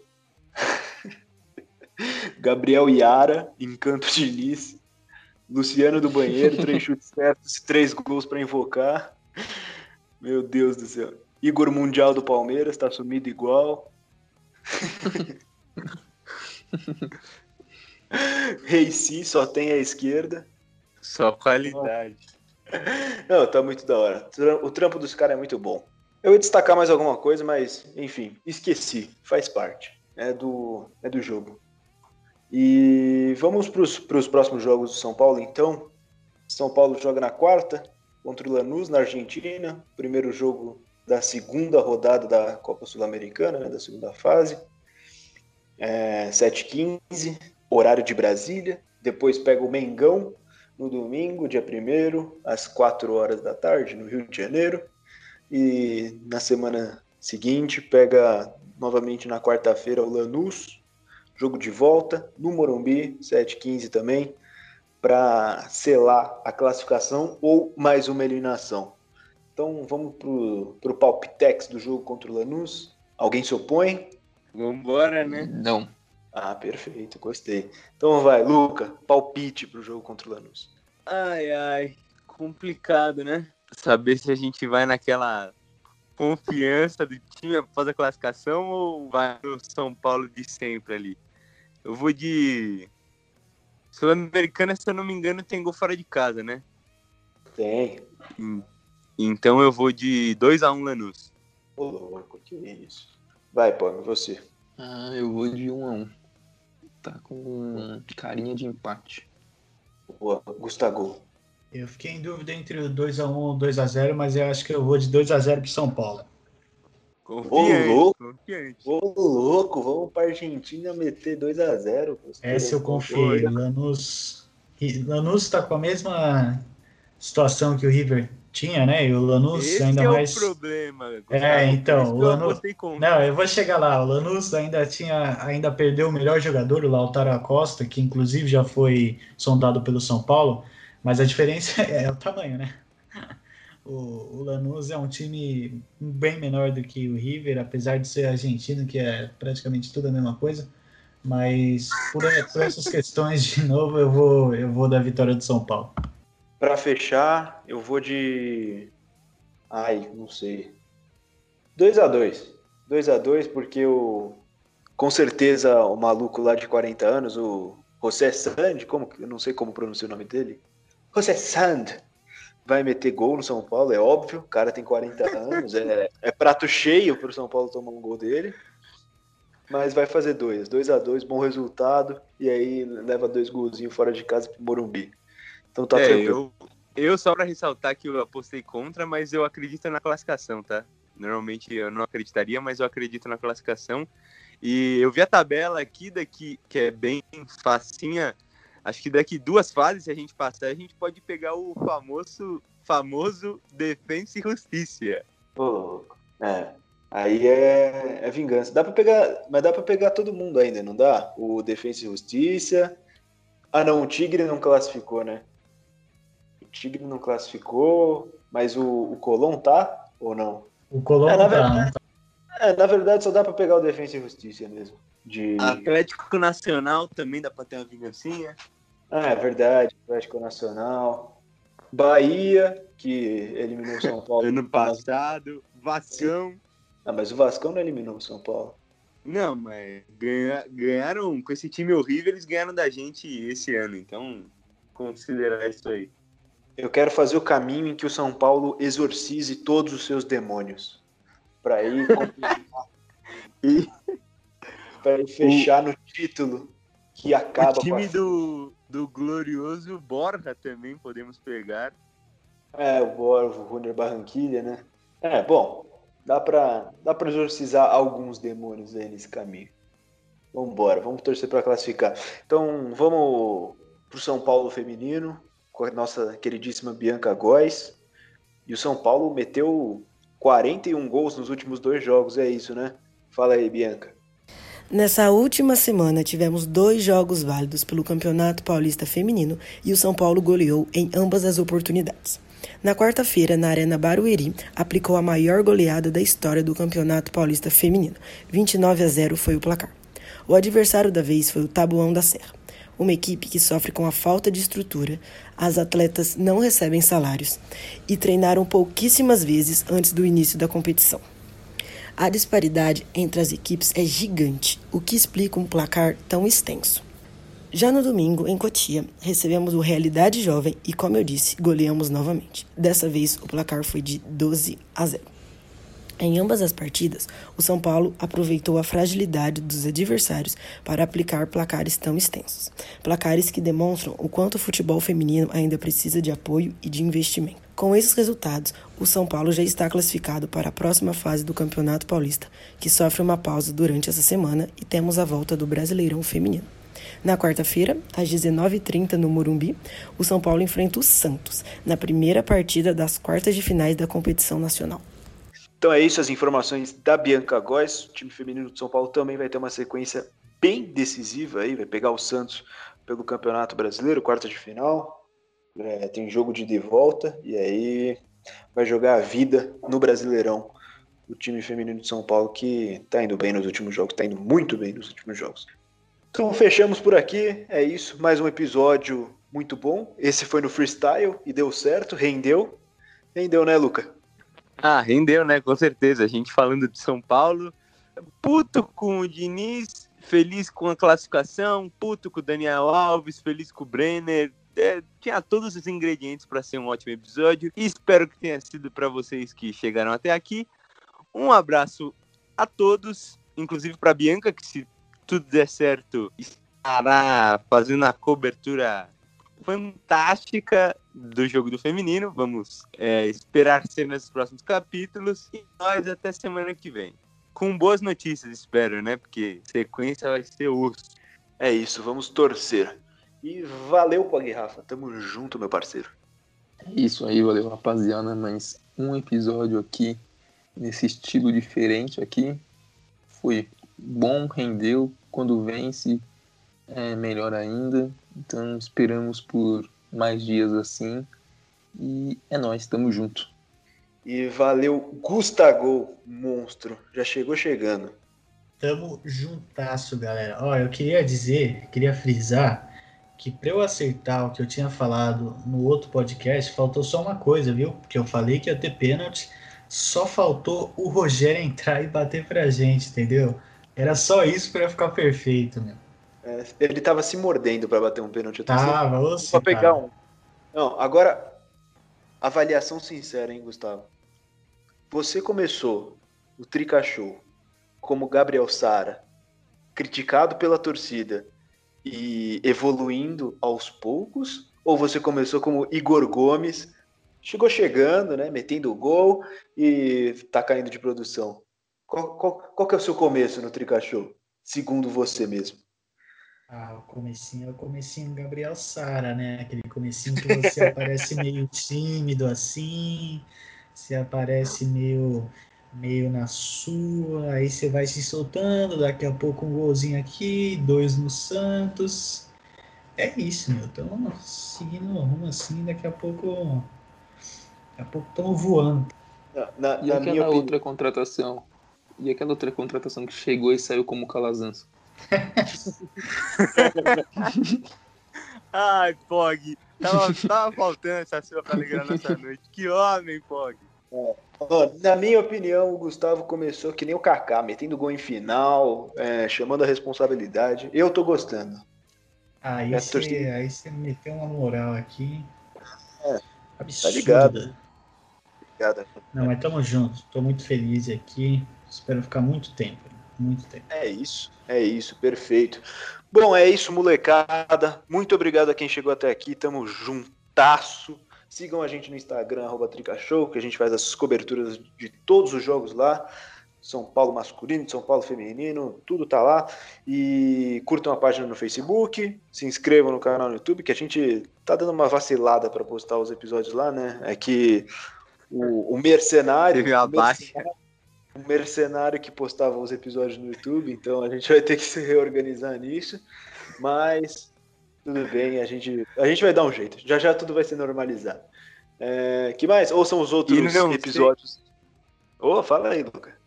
<laughs> Gabriel Iara, Encanto de Nice. Luciano do Banheiro, três <laughs> chutes certos, três gols pra invocar. Meu Deus do céu. Igor Mundial do Palmeiras, tá sumido igual. <laughs> Reici só tem a esquerda. Só qualidade. Não, tá muito da hora. O trampo dos caras é muito bom. Eu ia destacar mais alguma coisa, mas, enfim, esqueci. Faz parte. É do, é do jogo. E vamos para os próximos jogos do São Paulo, então. São Paulo joga na quarta contra o Lanús, na Argentina. Primeiro jogo da segunda rodada da Copa Sul-Americana, né, da segunda fase. É, 7h15, horário de Brasília. Depois pega o Mengão no domingo, dia 1 às 4 horas da tarde, no Rio de Janeiro. E na semana seguinte pega novamente na quarta-feira o Lanús, jogo de volta, no Morumbi, 7h15 também, para selar a classificação ou mais uma eliminação. Então vamos para o palpitex do jogo contra o Lanús. Alguém se opõe? Vambora, né? Não. Ah, perfeito, gostei. Então vai, Luca, palpite para o jogo contra o Lanús. Ai, ai, complicado, né? Saber se a gente vai naquela confiança do time após a classificação ou vai no São Paulo de sempre ali. Eu vou de. Sul-Americana, se eu não me engano, tem gol fora de casa, né? Tem. Hum. Então eu vou de 2x1 Lanús. Ô, louco, que isso. Vai, Pô, você. Ah, eu vou de 1 a 1 Tá com carinha de empate. Boa, Gustavo. Eu fiquei em dúvida entre o 2x1 ou o 2x0, mas eu acho que eu vou de 2x0 pro São Paulo. Confiante, louco. confiante. Ô, louco, vamos pra Argentina meter 2x0. Essa eu confiei. Lanús, Lanús tá com a mesma situação que o River tinha, né? E o Lanús Esse ainda é mais. o problema. É, então, o Lanús-. Não, eu vou chegar lá. O Lanús ainda tinha, ainda perdeu o melhor jogador, o Lautaro Acosta, que inclusive já foi sondado pelo São Paulo, mas a diferença <laughs> é o tamanho, né? O, o Lanús é um time bem menor do que o River, apesar de ser argentino, que é praticamente tudo a mesma coisa. Mas por, por essas questões, de <laughs> novo, eu vou, eu vou da vitória do São Paulo. Pra fechar, eu vou de. Ai, não sei. 2x2. 2x2, porque o. Com certeza o maluco lá de 40 anos, o José Sand, como eu não sei como pronunciar o nome dele. José Sand vai meter gol no São Paulo, é óbvio. O cara tem 40 <laughs> anos, é, é prato cheio pro São Paulo tomar um gol dele. Mas vai fazer dois. 2 a 2 bom resultado. E aí leva dois golzinhos fora de casa pro Morumbi. Então tá é, tranquilo. eu, eu só pra ressaltar que eu apostei contra, mas eu acredito na classificação, tá? Normalmente eu não acreditaria, mas eu acredito na classificação. E eu vi a tabela aqui daqui, que é bem facinha Acho que daqui duas fases, se a gente passar, a gente pode pegar o famoso, famoso Defensa e Justiça. Pô, é. Aí é, é vingança. Dá para pegar, mas dá para pegar todo mundo ainda, não dá? O Defensa e Justiça. Ah, não, o Tigre não classificou, né? O Tigre não classificou, mas o, o Colom tá ou não? O Colom É, na tá, não tá. É, na verdade só dá para pegar o Defensa e Justiça mesmo. De... Atlético Nacional também dá pra ter uma vingancinha. Ah, é verdade. Atlético Nacional. Bahia, que eliminou o São <laughs> Paulo. Ano passado, Vascão. Ah, mas o Vascão não eliminou o São Paulo. Não, mas ganha- ganharam, com esse time horrível, eles ganharam da gente esse ano. Então, considerar isso aí. Eu quero fazer o caminho em que o São Paulo exorcize todos os seus demônios. Pra ir <laughs> E para ir fechar no título que acaba o time do, do glorioso Borja também podemos pegar. É, o Borgo, o Runner Barranquilha, né? É, bom, dá pra, dá pra exorcizar alguns demônios aí nesse caminho. Vambora, vamos torcer pra classificar. Então, vamos pro São Paulo feminino, com a nossa queridíssima Bianca Góes. E o São Paulo meteu 41 gols nos últimos dois jogos, é isso, né? Fala aí, Bianca. Nessa última semana, tivemos dois jogos válidos pelo Campeonato Paulista Feminino e o São Paulo goleou em ambas as oportunidades. Na quarta-feira, na Arena Barueri, aplicou a maior goleada da história do Campeonato Paulista Feminino. 29 a 0 foi o placar. O adversário da vez foi o Tabuão da Serra, uma equipe que sofre com a falta de estrutura, as atletas não recebem salários e treinaram pouquíssimas vezes antes do início da competição. A disparidade entre as equipes é gigante, o que explica um placar tão extenso. Já no domingo, em Cotia, recebemos o Realidade Jovem e, como eu disse, goleamos novamente. Dessa vez, o placar foi de 12 a 0. Em ambas as partidas, o São Paulo aproveitou a fragilidade dos adversários para aplicar placares tão extensos. Placares que demonstram o quanto o futebol feminino ainda precisa de apoio e de investimento. Com esses resultados, o São Paulo já está classificado para a próxima fase do Campeonato Paulista, que sofre uma pausa durante essa semana e temos a volta do Brasileirão Feminino. Na quarta-feira, às 19h30, no Morumbi, o São Paulo enfrenta o Santos, na primeira partida das quartas de finais da competição nacional. Então é isso, as informações da Bianca Góes. O time feminino de São Paulo também vai ter uma sequência bem decisiva aí, vai pegar o Santos pelo Campeonato Brasileiro, quarta de final. É, tem jogo de ida e volta, e aí vai jogar a vida no Brasileirão. O time feminino de São Paulo que tá indo bem nos últimos jogos, tá indo muito bem nos últimos jogos. Então fechamos por aqui, é isso. Mais um episódio muito bom. Esse foi no freestyle e deu certo, rendeu. Rendeu, né, Luca? Ah, rendeu, né? Com certeza. A gente falando de São Paulo. Puto com o Diniz, feliz com a classificação, puto com o Daniel Alves, feliz com o Brenner. É, tinha todos os ingredientes para ser um ótimo episódio. Espero que tenha sido para vocês que chegaram até aqui. Um abraço a todos, inclusive para Bianca, que se tudo der certo, estará fazendo a cobertura fantástica do jogo do feminino. Vamos é, esperar cenas dos próximos capítulos e nós até semana que vem. Com boas notícias, espero, né? Porque sequência vai ser osso. É isso, vamos torcer. E valeu, Pog Rafa. Tamo junto, meu parceiro. É isso aí, valeu rapaziada. Mas um episódio aqui, nesse estilo diferente aqui, foi bom, rendeu. Quando vence, é melhor ainda. Então esperamos por mais dias assim. E é nóis, tamo junto. E valeu, Gustavo, monstro. Já chegou chegando. Tamo juntasso, galera. Ó, eu queria dizer, queria frisar que para eu acertar o que eu tinha falado no outro podcast, faltou só uma coisa, viu? Porque eu falei que ia ter pênalti, só faltou o Rogério entrar e bater pra gente, entendeu? Era só isso para ficar perfeito, meu. Ele tava se mordendo pra bater um pênalti. Eu tô Tava, ô, Pra pegar cara. um. Não, agora, avaliação sincera, hein, Gustavo? Você começou o Trica Show como Gabriel Sara, criticado pela torcida e evoluindo aos poucos? Ou você começou como Igor Gomes, chegou chegando, né, metendo o gol e tá caindo de produção? Qual, qual, qual que é o seu começo no Trica Show, segundo você mesmo? Ah, o comecinho é o comecinho Gabriel Sara, né? Aquele comecinho que você aparece meio <laughs> tímido assim, você aparece meio meio na sua, aí você vai se soltando, daqui a pouco um golzinho aqui, dois no Santos. É isso, meu. Estamos seguindo o rumo assim, daqui a pouco. Daqui a pouco estamos voando. Na, e aquela outra contratação? E aquela outra contratação que chegou e saiu como Calazans? <laughs> Ai, Pog. Tava, tava faltando essa sua pra alegrar nossa noite. Que homem, Pog. É. Na minha opinião, o Gustavo começou que nem o Kaká, metendo gol em final, é, chamando a responsabilidade. Eu tô gostando. Aí você aí meteu uma moral aqui. É, Absurda. Tá ligado. Obrigado. Não, mas tamo junto. Tô muito feliz aqui. Espero ficar muito tempo. Muito tempo. É isso. É isso. Perfeito. Bom, é isso, molecada. Muito obrigado a quem chegou até aqui. Tamo juntasso. Sigam a gente no Instagram, arroba Tricashow, que a gente faz as coberturas de todos os jogos lá. São Paulo masculino, São Paulo feminino, tudo tá lá. E curtam a página no Facebook, se inscrevam no canal no YouTube, que a gente tá dando uma vacilada para postar os episódios lá, né? É que o, o mercenário. Teve o mercenário, o mercenário que postava os episódios no YouTube, então a gente vai ter que se reorganizar nisso. Mas tudo bem, a gente, a gente vai dar um jeito. Já já tudo vai se normalizar. É, que mais? Ou são os outros episódios? Ô, oh, fala aí, Luca.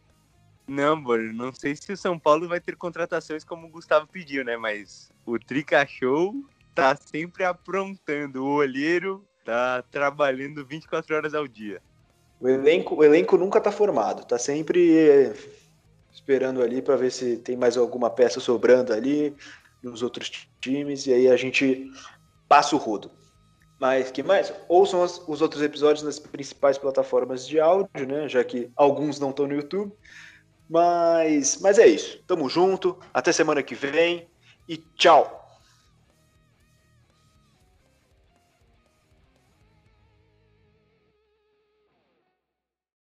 Não, Boro, não sei se o São Paulo vai ter contratações como o Gustavo pediu, né? Mas o Trica Show tá sempre aprontando. O olheiro tá trabalhando 24 horas ao dia. O elenco, o elenco nunca tá formado, tá sempre esperando ali para ver se tem mais alguma peça sobrando ali, nos outros times, e aí a gente passa o rodo. Mas que mais? Ouçam os, os outros episódios nas principais plataformas de áudio, né? Já que alguns não estão no YouTube. Mas, mas é isso. Tamo junto. Até semana que vem. E tchau!